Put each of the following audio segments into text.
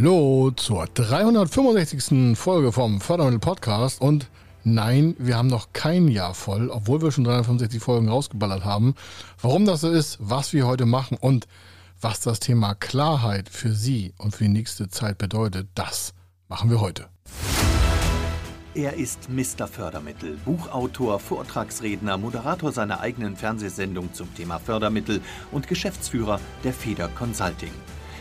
Hallo zur 365. Folge vom Fördermittel Podcast und nein, wir haben noch kein Jahr voll, obwohl wir schon 365 Folgen rausgeballert haben. Warum das so ist, was wir heute machen und was das Thema Klarheit für Sie und für die nächste Zeit bedeutet, das machen wir heute. Er ist Mr. Fördermittel, Buchautor, Vortragsredner, Moderator seiner eigenen Fernsehsendung zum Thema Fördermittel und Geschäftsführer der Feder Consulting.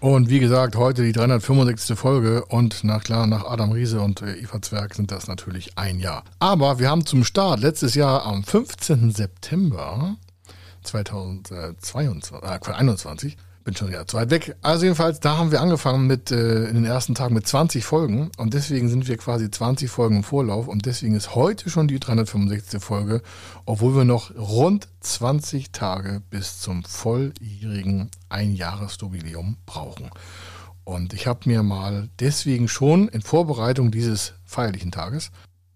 Und wie gesagt, heute die 365. Folge und na klar, nach Adam Riese und äh, Eva Zwerg sind das natürlich ein Jahr. Aber wir haben zum Start letztes Jahr am 15. September 2022, äh, 21, bin schon ja zu weit weg. Also jedenfalls, da haben wir angefangen mit äh, in den ersten Tagen mit 20 Folgen und deswegen sind wir quasi 20 Folgen im Vorlauf und deswegen ist heute schon die 365. Folge, obwohl wir noch rund 20 Tage bis zum volljährigen Einjahresjubiläum brauchen. Und ich habe mir mal deswegen schon in Vorbereitung dieses feierlichen Tages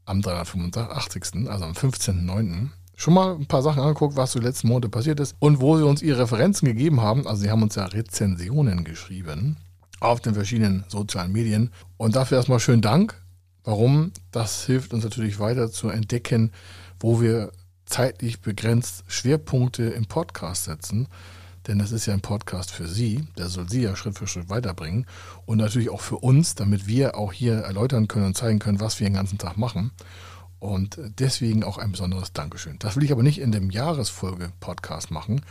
am 385., also am 15.09., schon mal ein paar Sachen angeguckt, was so letzten Monate passiert ist und wo sie uns ihre Referenzen gegeben haben. Also sie haben uns ja Rezensionen geschrieben auf den verschiedenen sozialen Medien. Und dafür erstmal schönen Dank. Warum? Das hilft uns natürlich weiter zu entdecken, wo wir zeitlich begrenzt Schwerpunkte im Podcast setzen. Denn das ist ja ein Podcast für Sie, der soll Sie ja Schritt für Schritt weiterbringen. Und natürlich auch für uns, damit wir auch hier erläutern können und zeigen können, was wir den ganzen Tag machen. Und deswegen auch ein besonderes Dankeschön. Das will ich aber nicht in dem Jahresfolge-Podcast machen,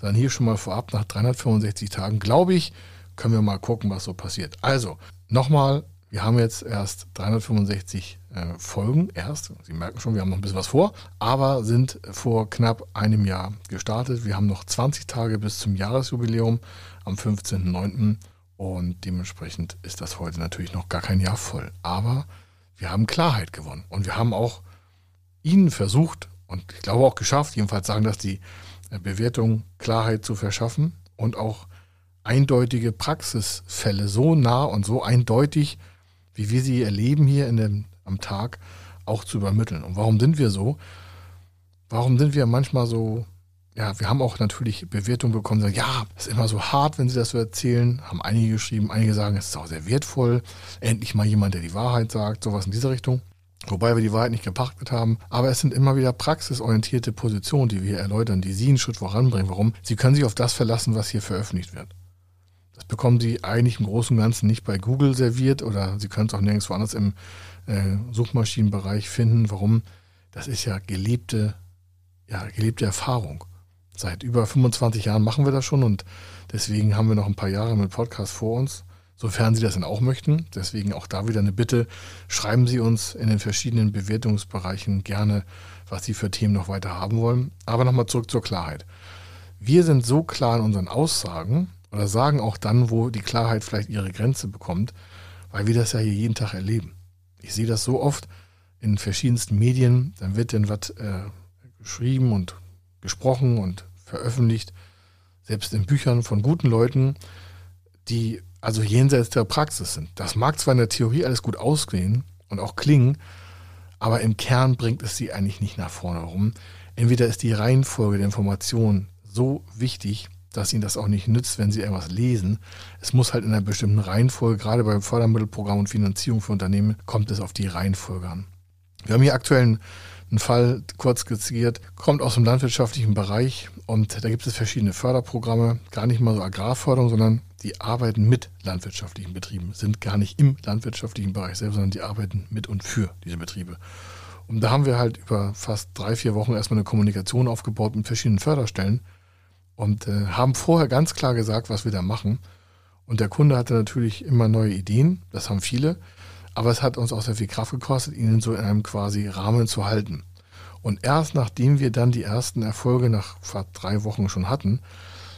sondern hier schon mal vorab nach 365 Tagen, glaube ich, können wir mal gucken, was so passiert. Also, nochmal, wir haben jetzt erst 365 äh, Folgen, erst. Sie merken schon, wir haben noch ein bisschen was vor, aber sind vor knapp einem Jahr gestartet. Wir haben noch 20 Tage bis zum Jahresjubiläum am 15.09. Und dementsprechend ist das heute natürlich noch gar kein Jahr voll. Aber wir haben Klarheit gewonnen. Und wir haben auch ihnen versucht und ich glaube auch geschafft, jedenfalls sagen das die äh, Bewertung, Klarheit zu verschaffen und auch eindeutige Praxisfälle so nah und so eindeutig, wie wir sie erleben hier in dem, am Tag, auch zu übermitteln. Und warum sind wir so? Warum sind wir manchmal so, ja, wir haben auch natürlich Bewertungen bekommen, sagen, ja, ist immer so hart, wenn Sie das so erzählen, haben einige geschrieben, einige sagen, es ist auch sehr wertvoll, endlich mal jemand, der die Wahrheit sagt, sowas in dieser Richtung. Wobei wir die Wahrheit nicht gepachtet haben. Aber es sind immer wieder praxisorientierte Positionen, die wir erläutern, die Sie einen Schritt voranbringen. Warum? Sie können sich auf das verlassen, was hier veröffentlicht wird. Das bekommen Sie eigentlich im Großen und Ganzen nicht bei Google serviert oder Sie können es auch nirgendwo anders im äh, Suchmaschinenbereich finden. Warum? Das ist ja gelebte, ja, gelebte Erfahrung. Seit über 25 Jahren machen wir das schon und deswegen haben wir noch ein paar Jahre mit Podcast vor uns sofern Sie das dann auch möchten. Deswegen auch da wieder eine Bitte, schreiben Sie uns in den verschiedenen Bewertungsbereichen gerne, was Sie für Themen noch weiter haben wollen. Aber nochmal zurück zur Klarheit. Wir sind so klar in unseren Aussagen oder sagen auch dann, wo die Klarheit vielleicht ihre Grenze bekommt, weil wir das ja hier jeden Tag erleben. Ich sehe das so oft in verschiedensten Medien, dann wird dann was äh, geschrieben und gesprochen und veröffentlicht, selbst in Büchern von guten Leuten, die also jenseits der Praxis sind. Das mag zwar in der Theorie alles gut ausgehen und auch klingen, aber im Kern bringt es sie eigentlich nicht nach vorne rum. Entweder ist die Reihenfolge der Informationen so wichtig, dass ihnen das auch nicht nützt, wenn sie irgendwas lesen. Es muss halt in einer bestimmten Reihenfolge, gerade beim Fördermittelprogramm und Finanzierung für Unternehmen, kommt es auf die Reihenfolge an. Wir haben hier aktuell einen, einen Fall kurz skizziert, kommt aus dem landwirtschaftlichen Bereich und da gibt es verschiedene Förderprogramme, gar nicht mal so Agrarförderung, sondern die arbeiten mit landwirtschaftlichen Betrieben, sind gar nicht im landwirtschaftlichen Bereich selbst, sondern die arbeiten mit und für diese Betriebe. Und da haben wir halt über fast drei, vier Wochen erstmal eine Kommunikation aufgebaut mit verschiedenen Förderstellen und äh, haben vorher ganz klar gesagt, was wir da machen. Und der Kunde hatte natürlich immer neue Ideen, das haben viele, aber es hat uns auch sehr viel Kraft gekostet, ihnen so in einem quasi Rahmen zu halten. Und erst nachdem wir dann die ersten Erfolge nach fast drei Wochen schon hatten,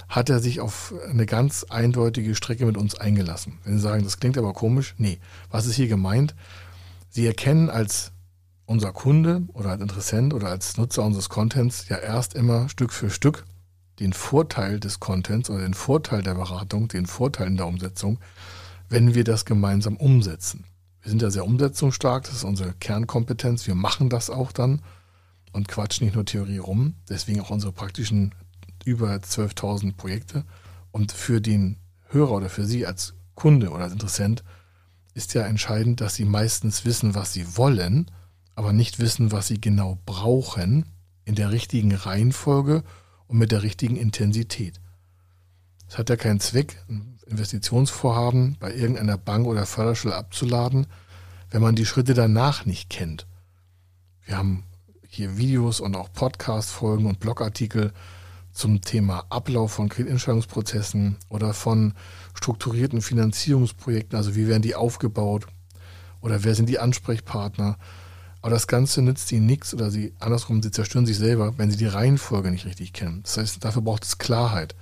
hat er sich auf eine ganz eindeutige Strecke mit uns eingelassen. Wenn Sie sagen, das klingt aber komisch, nee. Was ist hier gemeint? Sie erkennen als unser Kunde oder als Interessent oder als Nutzer unseres Contents ja erst immer Stück für Stück den Vorteil des Contents oder den Vorteil der Beratung, den Vorteil in der Umsetzung, wenn wir das gemeinsam umsetzen. Wir sind ja sehr umsetzungsstark, das ist unsere Kernkompetenz. Wir machen das auch dann und quatschen nicht nur Theorie rum. Deswegen auch unsere praktischen über 12.000 Projekte. Und für den Hörer oder für Sie als Kunde oder als Interessent ist ja entscheidend, dass Sie meistens wissen, was Sie wollen, aber nicht wissen, was Sie genau brauchen in der richtigen Reihenfolge und mit der richtigen Intensität. Es hat ja keinen Zweck, ein Investitionsvorhaben bei irgendeiner Bank oder Förderstelle abzuladen, wenn man die Schritte danach nicht kennt. Wir haben hier Videos und auch Podcast-Folgen und Blogartikel zum Thema Ablauf von Kreditentscheidungsprozessen oder von strukturierten Finanzierungsprojekten, also wie werden die aufgebaut oder wer sind die Ansprechpartner. Aber das Ganze nützt ihnen nichts oder sie andersrum, sie zerstören sich selber, wenn sie die Reihenfolge nicht richtig kennen. Das heißt, dafür braucht es Klarheit.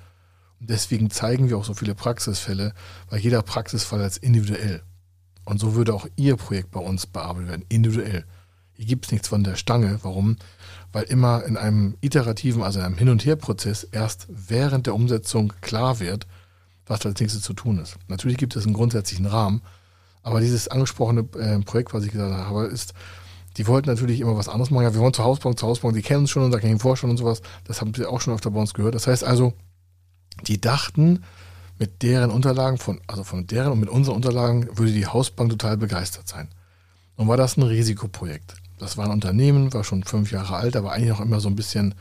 Deswegen zeigen wir auch so viele Praxisfälle, weil jeder Praxisfall als individuell. Und so würde auch Ihr Projekt bei uns bearbeitet werden, individuell. Hier gibt es nichts von der Stange. Warum? Weil immer in einem iterativen, also in einem Hin- und Her-Prozess erst während der Umsetzung klar wird, was als nächstes zu tun ist. Natürlich gibt es einen grundsätzlichen Rahmen, aber dieses angesprochene äh, Projekt, was ich gesagt habe, ist, die wollten natürlich immer was anderes machen. Ja, wir wollen zur Hausbank, zur Hausbank, die kennen uns schon und ich Ihnen vorstellen und sowas. Das haben Sie auch schon öfter bei uns gehört. Das heißt also, die dachten, mit deren Unterlagen, von, also von deren und mit unseren Unterlagen, würde die Hausbank total begeistert sein. Nun war das ein Risikoprojekt. Das war ein Unternehmen, war schon fünf Jahre alt, aber eigentlich noch immer so ein bisschen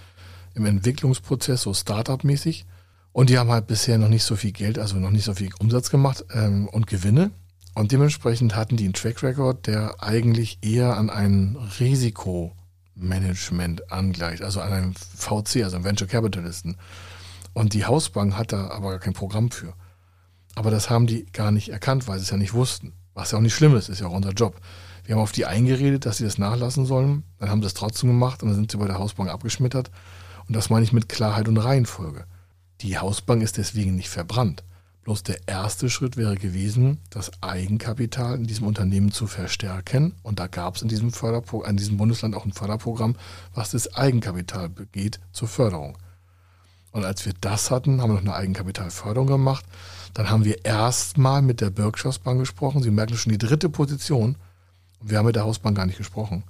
im Entwicklungsprozess, so Startup-mäßig. Und die haben halt bisher noch nicht so viel Geld, also noch nicht so viel Umsatz gemacht ähm, und Gewinne. Und dementsprechend hatten die einen Track Record, der eigentlich eher an ein Risikomanagement angleicht, also an einen VC, also einen Venture Capitalisten. Und die Hausbank hat da aber gar kein Programm für. Aber das haben die gar nicht erkannt, weil sie es ja nicht wussten. Was ja auch nicht schlimm ist, ist ja auch unser Job. Wir haben auf die eingeredet, dass sie das nachlassen sollen. Dann haben sie es trotzdem gemacht und dann sind sie bei der Hausbank abgeschmettert. Und das meine ich mit Klarheit und Reihenfolge. Die Hausbank ist deswegen nicht verbrannt. Bloß der erste Schritt wäre gewesen, das Eigenkapital in diesem Unternehmen zu verstärken. Und da gab es in diesem, in diesem Bundesland auch ein Förderprogramm, was das Eigenkapital geht zur Förderung. Und als wir das hatten, haben wir noch eine Eigenkapitalförderung gemacht. Dann haben wir erstmal mit der Bürgschaftsbank gesprochen. Sie merken schon die dritte Position. Wir haben mit der Hausbank gar nicht gesprochen.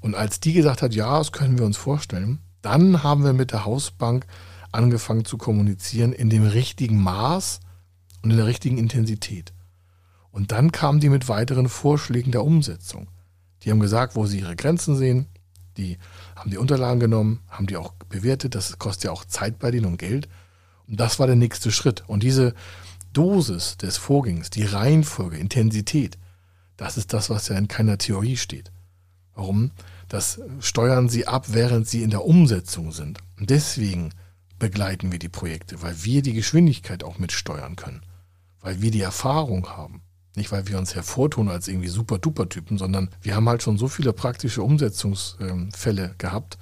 Und als die gesagt hat, ja, das können wir uns vorstellen, dann haben wir mit der Hausbank angefangen zu kommunizieren in dem richtigen Maß und in der richtigen Intensität. Und dann kamen die mit weiteren Vorschlägen der Umsetzung. Die haben gesagt, wo sie ihre Grenzen sehen. Die haben die Unterlagen genommen, haben die auch bewertet. Das kostet ja auch Zeit bei denen und Geld. Und das war der nächste Schritt. Und diese Dosis des Vorgangs, die Reihenfolge, Intensität, das ist das, was ja in keiner Theorie steht. Warum? Das steuern sie ab, während sie in der Umsetzung sind. Und deswegen begleiten wir die Projekte, weil wir die Geschwindigkeit auch mitsteuern können weil wir die Erfahrung haben. Nicht, weil wir uns hervortun als irgendwie super-duper-Typen, sondern wir haben halt schon so viele praktische Umsetzungsfälle gehabt.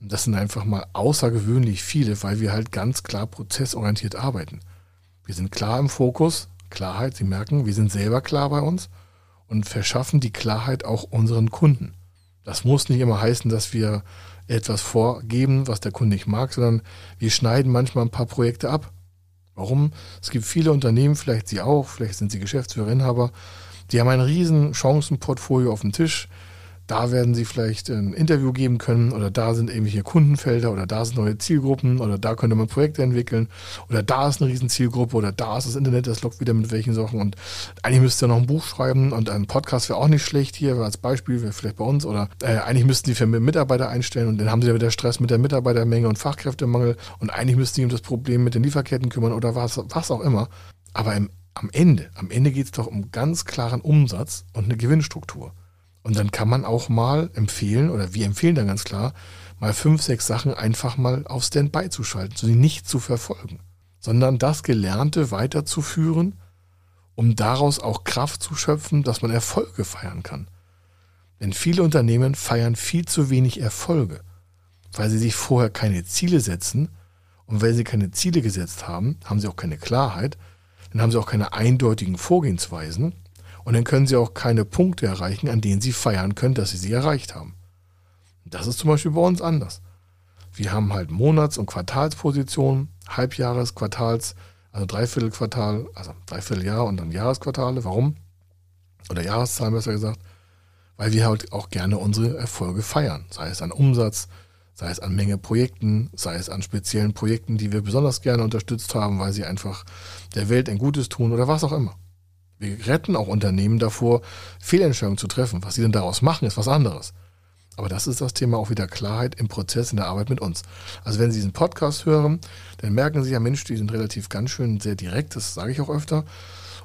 Das sind einfach mal außergewöhnlich viele, weil wir halt ganz klar prozessorientiert arbeiten. Wir sind klar im Fokus, Klarheit, Sie merken, wir sind selber klar bei uns und verschaffen die Klarheit auch unseren Kunden. Das muss nicht immer heißen, dass wir etwas vorgeben, was der Kunde nicht mag, sondern wir schneiden manchmal ein paar Projekte ab Warum? Es gibt viele Unternehmen, vielleicht Sie auch, vielleicht sind Sie Geschäftsführer, Inhaber, die haben ein riesen Chancenportfolio auf dem Tisch da werden sie vielleicht ein Interview geben können oder da sind irgendwelche Kundenfelder oder da sind neue Zielgruppen oder da könnte man Projekte entwickeln oder da ist eine riesen Zielgruppe oder da ist das Internet, das lockt wieder mit welchen Sachen und eigentlich müsst ihr noch ein Buch schreiben und ein Podcast wäre auch nicht schlecht hier als Beispiel, wäre vielleicht bei uns oder äh, eigentlich müssten die für Mitarbeiter einstellen und dann haben sie ja wieder Stress mit der Mitarbeitermenge und Fachkräftemangel und eigentlich müssten die um das Problem mit den Lieferketten kümmern oder was, was auch immer. Aber im, am Ende, am Ende geht es doch um ganz klaren Umsatz und eine Gewinnstruktur. Und dann kann man auch mal empfehlen, oder wir empfehlen dann ganz klar, mal fünf, sechs Sachen einfach mal auf Standby zu schalten, sie nicht zu verfolgen, sondern das Gelernte weiterzuführen, um daraus auch Kraft zu schöpfen, dass man Erfolge feiern kann. Denn viele Unternehmen feiern viel zu wenig Erfolge, weil sie sich vorher keine Ziele setzen. Und weil sie keine Ziele gesetzt haben, haben sie auch keine Klarheit, dann haben sie auch keine eindeutigen Vorgehensweisen und dann können sie auch keine Punkte erreichen, an denen sie feiern können, dass sie sie erreicht haben. Das ist zum Beispiel bei uns anders. Wir haben halt Monats- und Quartalspositionen, Halbjahres-, Quartals-, also Dreiviertelquartal, also Dreivierteljahr und dann Jahresquartale. Warum? Oder Jahreszahlen besser gesagt. Weil wir halt auch gerne unsere Erfolge feiern. Sei es an Umsatz, sei es an Menge Projekten, sei es an speziellen Projekten, die wir besonders gerne unterstützt haben, weil sie einfach der Welt ein Gutes tun oder was auch immer. Wir retten auch Unternehmen davor, Fehlentscheidungen zu treffen. Was sie denn daraus machen, ist was anderes. Aber das ist das Thema auch wieder Klarheit im Prozess, in der Arbeit mit uns. Also wenn Sie diesen Podcast hören, dann merken Sie ja, Mensch, die sind relativ ganz schön sehr direkt, das sage ich auch öfter.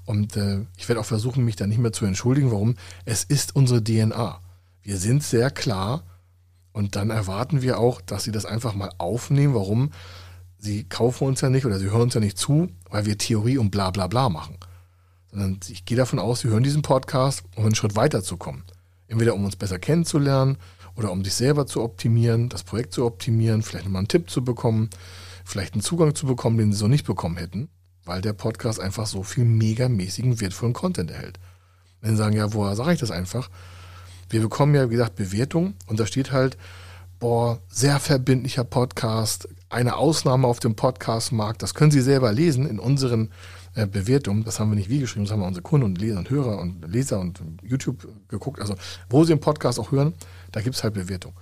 Und äh, ich werde auch versuchen, mich da nicht mehr zu entschuldigen. Warum? Es ist unsere DNA. Wir sind sehr klar und dann erwarten wir auch, dass Sie das einfach mal aufnehmen. Warum? Sie kaufen uns ja nicht oder Sie hören uns ja nicht zu, weil wir Theorie und bla bla bla machen. Sondern ich gehe davon aus, Sie hören diesen Podcast, um einen Schritt weiterzukommen. Entweder um uns besser kennenzulernen oder um sich selber zu optimieren, das Projekt zu optimieren, vielleicht nochmal einen Tipp zu bekommen, vielleicht einen Zugang zu bekommen, den sie so nicht bekommen hätten, weil der Podcast einfach so viel megamäßigen, wertvollen Content erhält. Wenn sie sagen, ja, woher sage ich das einfach? Wir bekommen ja, wie gesagt, Bewertung und da steht halt, boah, sehr verbindlicher Podcast, eine Ausnahme auf dem Podcastmarkt. Das können Sie selber lesen in unseren äh, Bewertungen. Das haben wir nicht wie geschrieben, das haben wir unsere Kunden und Leser und Hörer und Leser und YouTube geguckt. Also, wo Sie den Podcast auch hören, da gibt es halt Bewertung.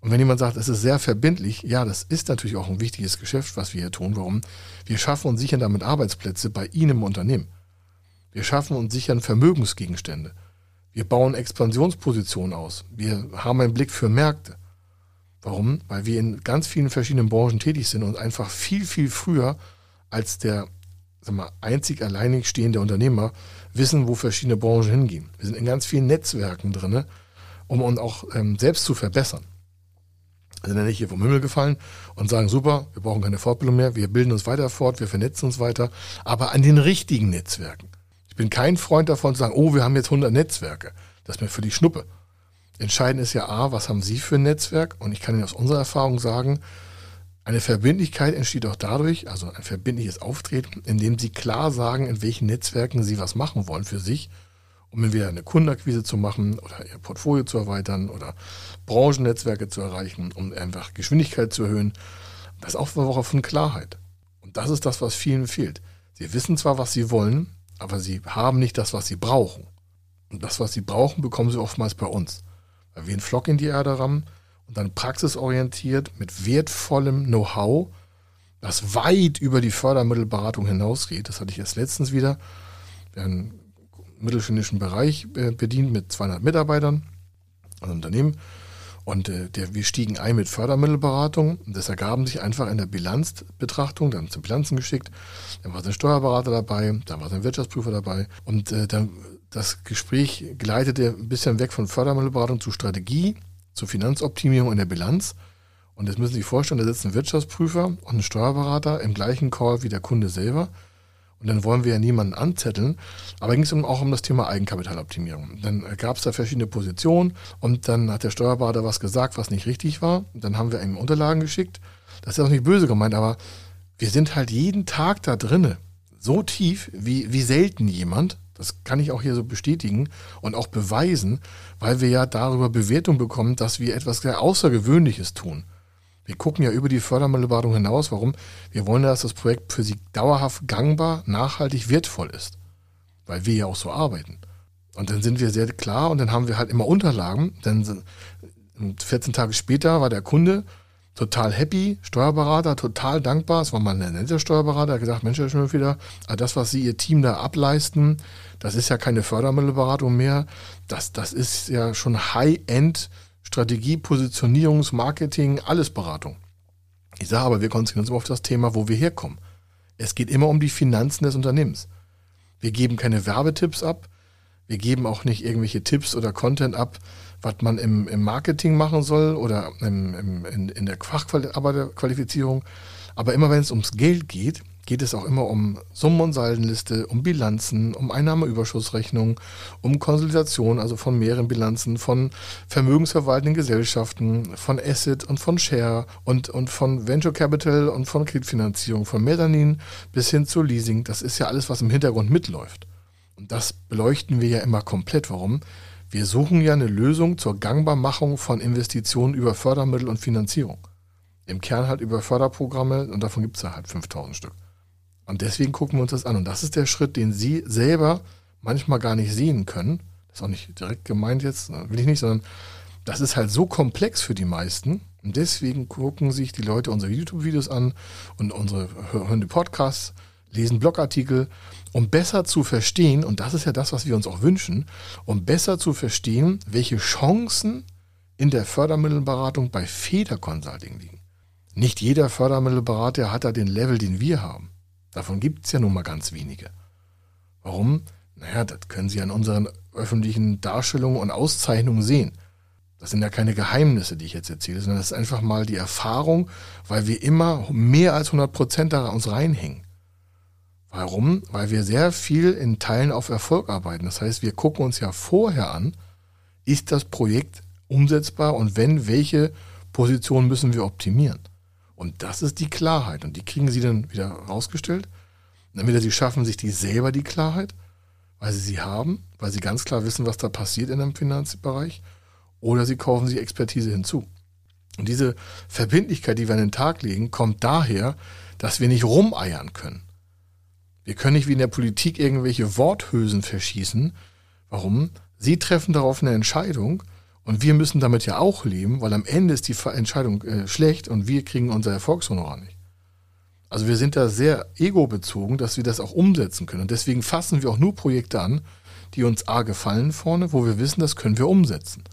Und wenn jemand sagt, es ist sehr verbindlich, ja, das ist natürlich auch ein wichtiges Geschäft, was wir hier tun. Warum? Wir schaffen und sichern damit Arbeitsplätze bei Ihnen im Unternehmen. Wir schaffen und sichern Vermögensgegenstände. Wir bauen Expansionspositionen aus. Wir haben einen Blick für Märkte. Warum? Weil wir in ganz vielen verschiedenen Branchen tätig sind und einfach viel, viel früher als der sag mal, einzig alleinig stehende Unternehmer wissen, wo verschiedene Branchen hingehen. Wir sind in ganz vielen Netzwerken drin um uns auch ähm, selbst zu verbessern. Also sind ja nicht hier vom Himmel gefallen und sagen, super, wir brauchen keine Fortbildung mehr, wir bilden uns weiter fort, wir vernetzen uns weiter, aber an den richtigen Netzwerken. Ich bin kein Freund davon zu sagen, oh, wir haben jetzt 100 Netzwerke. Das ist mir für die Schnuppe. Entscheidend ist ja A, was haben Sie für ein Netzwerk? Und ich kann Ihnen aus unserer Erfahrung sagen, eine Verbindlichkeit entsteht auch dadurch, also ein verbindliches Auftreten, indem Sie klar sagen, in welchen Netzwerken Sie was machen wollen für sich um entweder eine Kundenakquise zu machen oder ihr Portfolio zu erweitern oder Branchennetzwerke zu erreichen, um einfach Geschwindigkeit zu erhöhen. Das ist auch eine Woche von Klarheit. Und das ist das, was vielen fehlt. Sie wissen zwar, was sie wollen, aber sie haben nicht das, was sie brauchen. Und das, was sie brauchen, bekommen sie oftmals bei uns. Weil wir einen Flock in die Erde rammen und dann praxisorientiert mit wertvollem Know-how, das weit über die Fördermittelberatung hinausgeht. Das hatte ich erst letztens wieder. Wir haben mittelständischen Bereich äh, bedient mit 200 Mitarbeitern, ein Unternehmen. Und äh, der, wir stiegen ein mit Fördermittelberatung. Das ergaben sich einfach in der Bilanzbetrachtung. Dann zum Bilanzen geschickt. Dann war ein Steuerberater dabei, dann war ein Wirtschaftsprüfer dabei. Und äh, dann das Gespräch gleitete ein bisschen weg von Fördermittelberatung zu Strategie, zu Finanzoptimierung in der Bilanz. Und jetzt müssen Sie sich vorstellen, da sitzt ein Wirtschaftsprüfer und ein Steuerberater im gleichen Call wie der Kunde selber. Und dann wollen wir ja niemanden anzetteln. Aber ging es auch um das Thema Eigenkapitaloptimierung. Dann gab es da verschiedene Positionen und dann hat der Steuerberater was gesagt, was nicht richtig war. Und dann haben wir ihm Unterlagen geschickt. Das ist auch nicht böse gemeint, aber wir sind halt jeden Tag da drinne. So tief wie, wie selten jemand. Das kann ich auch hier so bestätigen und auch beweisen, weil wir ja darüber Bewertung bekommen, dass wir etwas sehr Außergewöhnliches tun. Wir gucken ja über die Fördermittelberatung hinaus. Warum? Wir wollen, dass das Projekt für Sie dauerhaft gangbar, nachhaltig, wertvoll ist. Weil wir ja auch so arbeiten. Und dann sind wir sehr klar und dann haben wir halt immer Unterlagen. Dann 14 Tage später war der Kunde total happy, Steuerberater, total dankbar. Es war mal ein netter Steuerberater, hat gesagt, Mensch, Herr Schönfelder, das, was Sie Ihr Team da ableisten, das ist ja keine Fördermittelberatung mehr. Das, das ist ja schon High-End Strategie, Positionierungs-, Marketing, alles Beratung. Ich sage aber, wir konzentrieren uns auf das Thema, wo wir herkommen. Es geht immer um die Finanzen des Unternehmens. Wir geben keine Werbetipps ab. Wir geben auch nicht irgendwelche Tipps oder Content ab, was man im, im Marketing machen soll oder im, im, in, in der Fachqualifizierung. Aber immer wenn es ums Geld geht, geht es auch immer um Summen- und Saldenliste, um Bilanzen, um Einnahmeüberschussrechnung, um Konsolidation, also von mehreren Bilanzen, von vermögensverwaltenden Gesellschaften, von Asset und von Share und, und von Venture Capital und von Kreditfinanzierung, von Mezzanin bis hin zu Leasing. Das ist ja alles, was im Hintergrund mitläuft. Und das beleuchten wir ja immer komplett. Warum? Wir suchen ja eine Lösung zur Gangbarmachung von Investitionen über Fördermittel und Finanzierung. Im Kern halt über Förderprogramme und davon gibt es ja halt 5000 Stück. Und deswegen gucken wir uns das an. Und das ist der Schritt, den Sie selber manchmal gar nicht sehen können. Das ist auch nicht direkt gemeint jetzt, will ich nicht, sondern das ist halt so komplex für die meisten. Und deswegen gucken sich die Leute unsere YouTube-Videos an und unsere hören die Podcasts, lesen Blogartikel, um besser zu verstehen, und das ist ja das, was wir uns auch wünschen, um besser zu verstehen, welche Chancen in der Fördermittelberatung bei Feder Consulting liegen. Nicht jeder Fördermittelberater hat da den Level, den wir haben. Davon gibt es ja nun mal ganz wenige. Warum? Naja, das können Sie an unseren öffentlichen Darstellungen und Auszeichnungen sehen. Das sind ja keine Geheimnisse, die ich jetzt erzähle, sondern das ist einfach mal die Erfahrung, weil wir immer mehr als 100 Prozent da uns reinhängen. Warum? Weil wir sehr viel in Teilen auf Erfolg arbeiten. Das heißt, wir gucken uns ja vorher an, ist das Projekt umsetzbar und wenn, welche Position müssen wir optimieren? Und das ist die Klarheit. Und die kriegen sie dann wieder rausgestellt. Entweder sie schaffen sich die selber die Klarheit, weil sie sie haben, weil sie ganz klar wissen, was da passiert in einem Finanzbereich, oder sie kaufen sich Expertise hinzu. Und diese Verbindlichkeit, die wir an den Tag legen, kommt daher, dass wir nicht rumeiern können. Wir können nicht wie in der Politik irgendwelche Worthülsen verschießen. Warum? Sie treffen darauf eine Entscheidung und wir müssen damit ja auch leben, weil am Ende ist die Entscheidung äh, schlecht und wir kriegen unser Erfolgshonorar nicht. Also wir sind da sehr ego-bezogen, dass wir das auch umsetzen können. Und deswegen fassen wir auch nur Projekte an, die uns A gefallen vorne, wo wir wissen, das können wir umsetzen.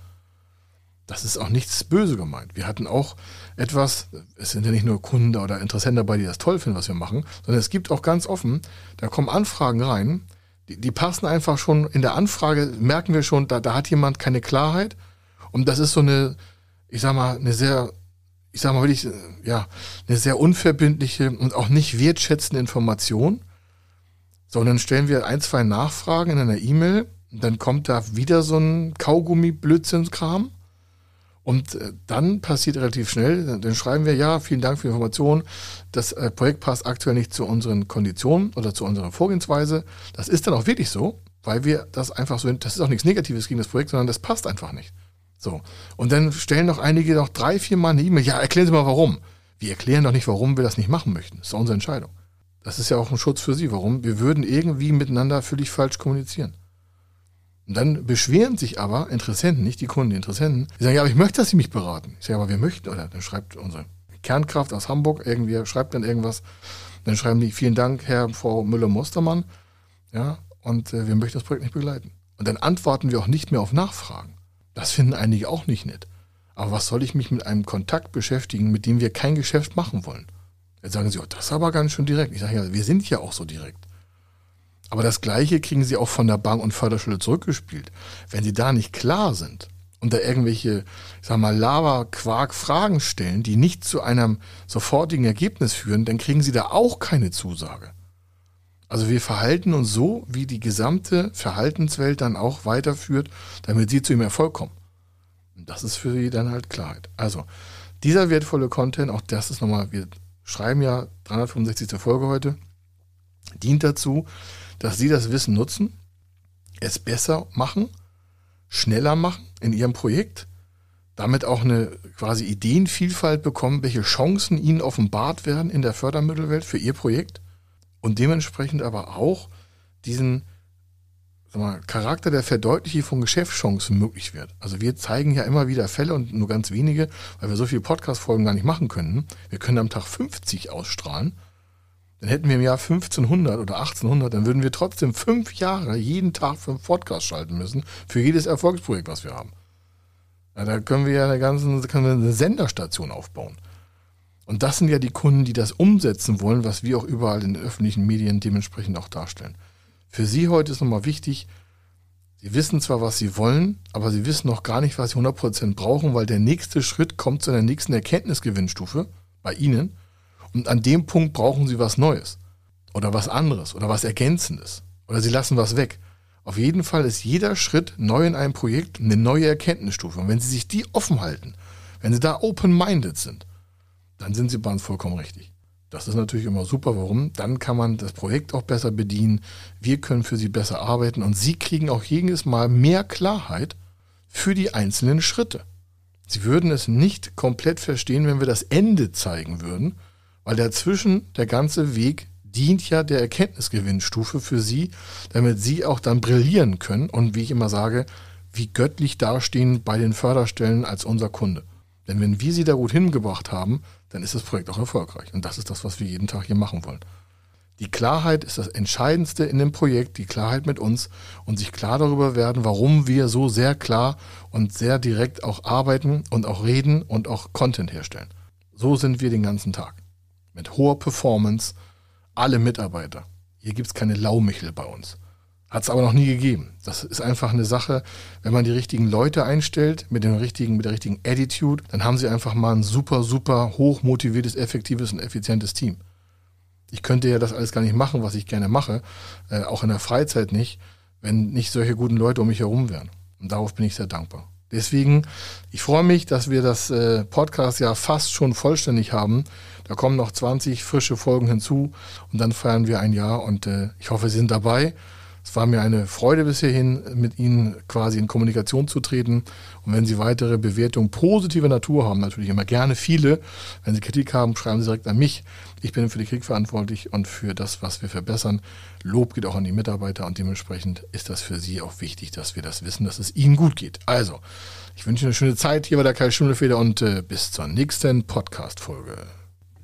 Das ist auch nichts böse gemeint. Wir hatten auch etwas, es sind ja nicht nur Kunden oder Interessenten dabei, die das toll finden, was wir machen, sondern es gibt auch ganz offen, da kommen Anfragen rein, die, die passen einfach schon, in der Anfrage merken wir schon, da, da hat jemand keine Klarheit und das ist so eine, ich sag mal, eine sehr, ich sag mal wirklich, ja, eine sehr unverbindliche und auch nicht wertschätzende Information. Sondern stellen wir ein, zwei Nachfragen in einer E-Mail, dann kommt da wieder so ein Kaugummi-Blödsinnskram. Und äh, dann passiert relativ schnell, dann schreiben wir, ja, vielen Dank für die Information. Das äh, Projekt passt aktuell nicht zu unseren Konditionen oder zu unserer Vorgehensweise. Das ist dann auch wirklich so, weil wir das einfach so, das ist auch nichts Negatives gegen das Projekt, sondern das passt einfach nicht. So. Und dann stellen noch einige noch drei, vier Mal eine E-Mail. Ja, erklären Sie mal warum. Wir erklären doch nicht, warum wir das nicht machen möchten. Das ist unsere Entscheidung. Das ist ja auch ein Schutz für Sie. Warum? Wir würden irgendwie miteinander völlig falsch kommunizieren. Und dann beschweren sich aber Interessenten, nicht die Kunden, die Interessenten, die sagen, ja, aber ich möchte, dass Sie mich beraten. Ich sage, aber wir möchten, oder dann schreibt unsere Kernkraft aus Hamburg irgendwie, schreibt dann irgendwas. Dann schreiben die, vielen Dank, Herr, Frau Müller-Mustermann. Ja, und äh, wir möchten das Projekt nicht begleiten. Und dann antworten wir auch nicht mehr auf Nachfragen. Das finden einige auch nicht nett. Aber was soll ich mich mit einem Kontakt beschäftigen, mit dem wir kein Geschäft machen wollen? Jetzt sagen sie, oh, das ist aber ganz schön direkt. Ich sage ja, wir sind ja auch so direkt. Aber das Gleiche kriegen sie auch von der Bank und Förderschule zurückgespielt. Wenn sie da nicht klar sind und da irgendwelche, ich sag mal, Lava-Quark-Fragen stellen, die nicht zu einem sofortigen Ergebnis führen, dann kriegen sie da auch keine Zusage. Also wir verhalten uns so, wie die gesamte Verhaltenswelt dann auch weiterführt, damit sie zu ihrem Erfolg kommen. Und das ist für sie dann halt Klarheit. Also dieser wertvolle Content, auch das ist nochmal, wir schreiben ja 365. Folge heute, dient dazu, dass sie das Wissen nutzen, es besser machen, schneller machen in ihrem Projekt, damit auch eine quasi Ideenvielfalt bekommen, welche Chancen ihnen offenbart werden in der Fördermittelwelt für ihr Projekt und dementsprechend aber auch diesen mal, Charakter der Verdeutlichung von Geschäftschancen möglich wird. Also wir zeigen ja immer wieder Fälle und nur ganz wenige, weil wir so viele Podcast-Folgen gar nicht machen können. Wir können am Tag 50 ausstrahlen. Dann hätten wir im Jahr 1500 oder 1800, dann würden wir trotzdem fünf Jahre jeden Tag fünf Podcasts schalten müssen für jedes Erfolgsprojekt, was wir haben. Ja, da können wir ja eine ganze können wir eine Senderstation aufbauen. Und das sind ja die Kunden, die das umsetzen wollen, was wir auch überall in den öffentlichen Medien dementsprechend auch darstellen. Für Sie heute ist nochmal wichtig, Sie wissen zwar, was Sie wollen, aber Sie wissen noch gar nicht, was Sie 100% brauchen, weil der nächste Schritt kommt zu einer nächsten Erkenntnisgewinnstufe bei Ihnen. Und an dem Punkt brauchen Sie was Neues. oder was anderes oder was Ergänzendes oder sie lassen was weg. Auf jeden Fall ist jeder Schritt neu in einem Projekt eine neue Erkenntnisstufe. Und wenn Sie sich die offen halten, wenn Sie da open-minded sind, dann sind Sie bei uns vollkommen richtig. Das ist natürlich immer super. Warum? Dann kann man das Projekt auch besser bedienen. Wir können für Sie besser arbeiten und Sie kriegen auch jedes Mal mehr Klarheit für die einzelnen Schritte. Sie würden es nicht komplett verstehen, wenn wir das Ende zeigen würden, weil dazwischen der ganze Weg dient ja der Erkenntnisgewinnstufe für Sie, damit Sie auch dann brillieren können und wie ich immer sage, wie göttlich dastehen bei den Förderstellen als unser Kunde. Denn wenn wir Sie da gut hingebracht haben, dann ist das Projekt auch erfolgreich. Und das ist das, was wir jeden Tag hier machen wollen. Die Klarheit ist das Entscheidendste in dem Projekt, die Klarheit mit uns und sich klar darüber werden, warum wir so sehr klar und sehr direkt auch arbeiten und auch reden und auch Content herstellen. So sind wir den ganzen Tag. Mit hoher Performance, alle Mitarbeiter. Hier gibt es keine Laumichel bei uns. Hat es aber noch nie gegeben. Das ist einfach eine Sache, wenn man die richtigen Leute einstellt, mit, dem richtigen, mit der richtigen Attitude, dann haben sie einfach mal ein super, super hoch motiviertes, effektives und effizientes Team. Ich könnte ja das alles gar nicht machen, was ich gerne mache, äh, auch in der Freizeit nicht, wenn nicht solche guten Leute um mich herum wären. Und darauf bin ich sehr dankbar. Deswegen, ich freue mich, dass wir das äh, Podcast ja fast schon vollständig haben. Da kommen noch 20 frische Folgen hinzu und dann feiern wir ein Jahr und äh, ich hoffe, Sie sind dabei. Es war mir eine Freude bis hierhin, mit Ihnen quasi in Kommunikation zu treten. Und wenn Sie weitere Bewertungen positiver Natur haben, natürlich immer gerne viele. Wenn Sie Kritik haben, schreiben Sie direkt an mich. Ich bin für die Krieg verantwortlich und für das, was wir verbessern. Lob geht auch an die Mitarbeiter und dementsprechend ist das für Sie auch wichtig, dass wir das wissen, dass es Ihnen gut geht. Also, ich wünsche Ihnen eine schöne Zeit hier bei der Kai Schimmelfeder und äh, bis zur nächsten Podcast-Folge.